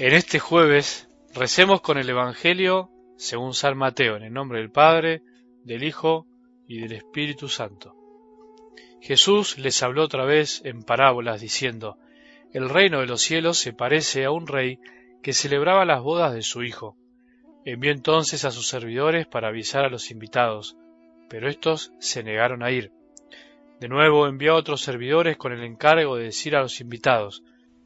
En este jueves recemos con el Evangelio según San Mateo, en el nombre del Padre, del Hijo y del Espíritu Santo. Jesús les habló otra vez en parábolas diciendo, El reino de los cielos se parece a un rey que celebraba las bodas de su hijo. Envió entonces a sus servidores para avisar a los invitados, pero estos se negaron a ir. De nuevo envió a otros servidores con el encargo de decir a los invitados,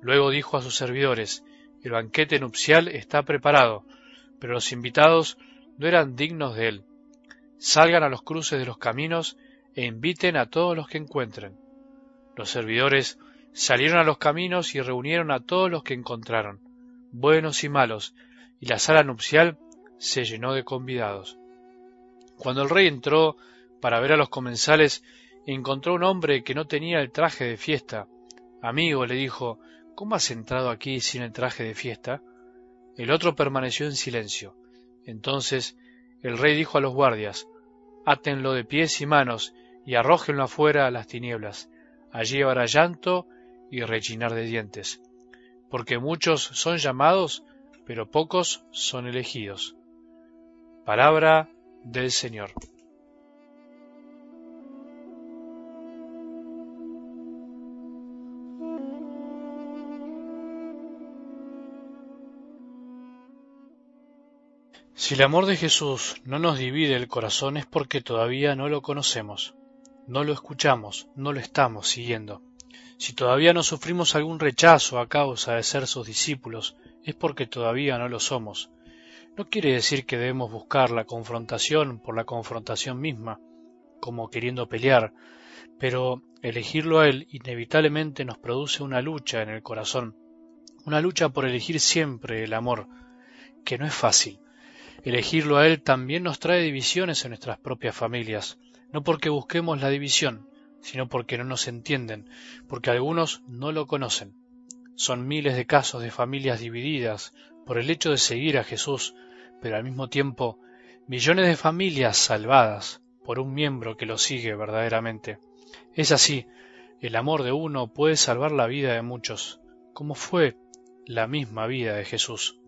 Luego dijo a sus servidores, el banquete nupcial está preparado, pero los invitados no eran dignos de él. Salgan a los cruces de los caminos e inviten a todos los que encuentren. Los servidores salieron a los caminos y reunieron a todos los que encontraron, buenos y malos, y la sala nupcial se llenó de convidados. Cuando el rey entró para ver a los comensales, encontró un hombre que no tenía el traje de fiesta. Amigo, le dijo, ¿Cómo has entrado aquí sin el traje de fiesta? El otro permaneció en silencio. Entonces el rey dijo a los guardias, Átenlo de pies y manos y arrójenlo afuera a las tinieblas. Allí habrá llanto y rechinar de dientes. Porque muchos son llamados, pero pocos son elegidos. Palabra del Señor. Si el amor de Jesús no nos divide el corazón es porque todavía no lo conocemos, no lo escuchamos, no lo estamos siguiendo. Si todavía no sufrimos algún rechazo a causa de ser sus discípulos, es porque todavía no lo somos. No quiere decir que debemos buscar la confrontación por la confrontación misma, como queriendo pelear, pero elegirlo a Él inevitablemente nos produce una lucha en el corazón, una lucha por elegir siempre el amor, que no es fácil Elegirlo a Él también nos trae divisiones en nuestras propias familias, no porque busquemos la división, sino porque no nos entienden, porque algunos no lo conocen. Son miles de casos de familias divididas por el hecho de seguir a Jesús, pero al mismo tiempo millones de familias salvadas por un miembro que lo sigue verdaderamente. Es así, el amor de uno puede salvar la vida de muchos, como fue la misma vida de Jesús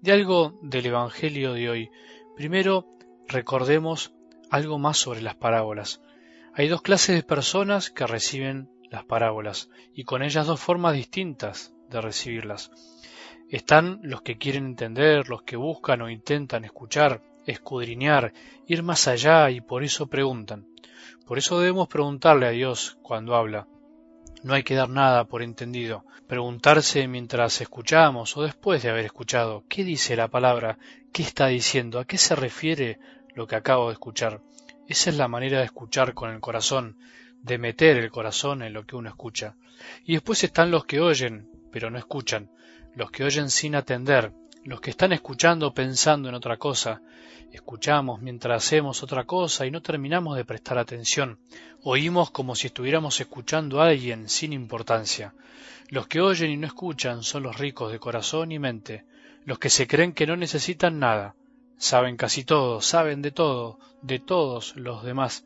de algo del Evangelio de hoy. Primero, recordemos algo más sobre las parábolas. Hay dos clases de personas que reciben las parábolas y con ellas dos formas distintas de recibirlas. Están los que quieren entender, los que buscan o intentan escuchar, escudriñar, ir más allá y por eso preguntan. Por eso debemos preguntarle a Dios cuando habla. No hay que dar nada por entendido. Preguntarse mientras escuchamos o después de haber escuchado, ¿qué dice la palabra? ¿Qué está diciendo? ¿A qué se refiere lo que acabo de escuchar? Esa es la manera de escuchar con el corazón, de meter el corazón en lo que uno escucha. Y después están los que oyen, pero no escuchan, los que oyen sin atender, los que están escuchando pensando en otra cosa, escuchamos mientras hacemos otra cosa y no terminamos de prestar atención, oímos como si estuviéramos escuchando a alguien sin importancia. Los que oyen y no escuchan son los ricos de corazón y mente, los que se creen que no necesitan nada, saben casi todo, saben de todo, de todos los demás,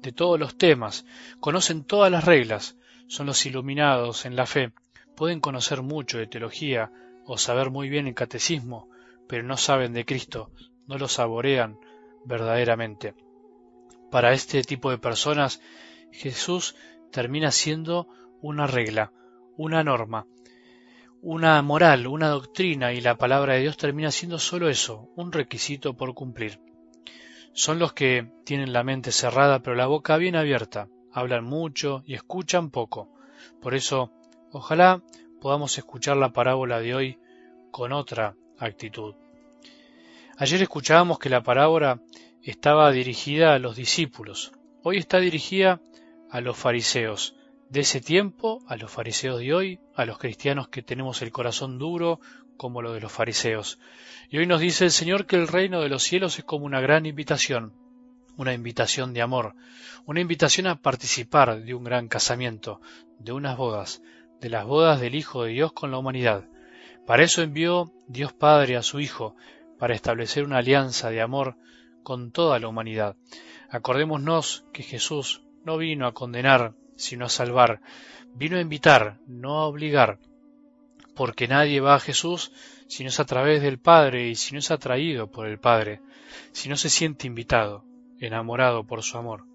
de todos los temas, conocen todas las reglas, son los iluminados en la fe, pueden conocer mucho de teología, o saber muy bien el catecismo, pero no saben de Cristo, no lo saborean verdaderamente. Para este tipo de personas, Jesús termina siendo una regla, una norma, una moral, una doctrina y la palabra de Dios termina siendo solo eso, un requisito por cumplir. Son los que tienen la mente cerrada pero la boca bien abierta, hablan mucho y escuchan poco. Por eso, ojalá podamos escuchar la parábola de hoy con otra actitud. Ayer escuchábamos que la parábola estaba dirigida a los discípulos, hoy está dirigida a los fariseos, de ese tiempo a los fariseos de hoy, a los cristianos que tenemos el corazón duro como lo de los fariseos. Y hoy nos dice el Señor que el reino de los cielos es como una gran invitación, una invitación de amor, una invitación a participar de un gran casamiento, de unas bodas, de las bodas del Hijo de Dios con la humanidad. Para eso envió Dios Padre a su Hijo, para establecer una alianza de amor con toda la humanidad. Acordémonos que Jesús no vino a condenar, sino a salvar, vino a invitar, no a obligar, porque nadie va a Jesús si no es a través del Padre y si no es atraído por el Padre, si no se siente invitado, enamorado por su amor.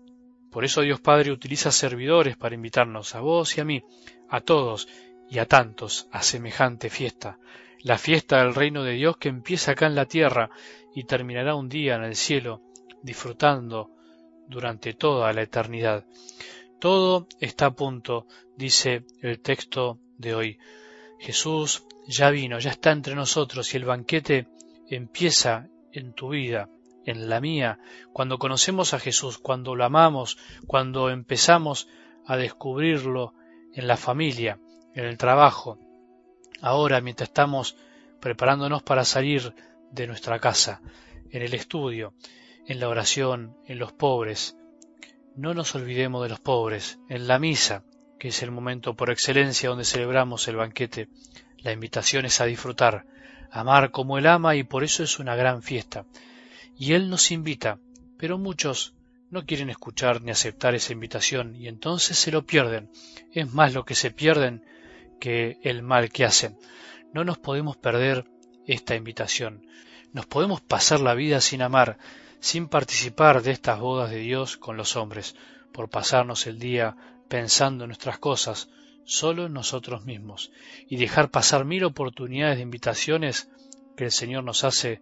Por eso Dios Padre utiliza servidores para invitarnos a vos y a mí, a todos y a tantos, a semejante fiesta, la fiesta del reino de Dios que empieza acá en la tierra y terminará un día en el cielo, disfrutando durante toda la eternidad. Todo está a punto, dice el texto de hoy. Jesús ya vino, ya está entre nosotros y el banquete empieza en tu vida, en la mía, cuando conocemos a Jesús, cuando lo amamos, cuando empezamos a descubrirlo en la familia, en el trabajo, ahora mientras estamos preparándonos para salir de nuestra casa, en el estudio, en la oración, en los pobres. No nos olvidemos de los pobres, en la misa, que es el momento por excelencia donde celebramos el banquete. La invitación es a disfrutar, amar como Él ama y por eso es una gran fiesta. Y Él nos invita, pero muchos no quieren escuchar ni aceptar esa invitación y entonces se lo pierden. Es más lo que se pierden que el mal que hacen. No nos podemos perder esta invitación. Nos podemos pasar la vida sin amar, sin participar de estas bodas de Dios con los hombres, por pasarnos el día pensando en nuestras cosas, solo en nosotros mismos, y dejar pasar mil oportunidades de invitaciones que el Señor nos hace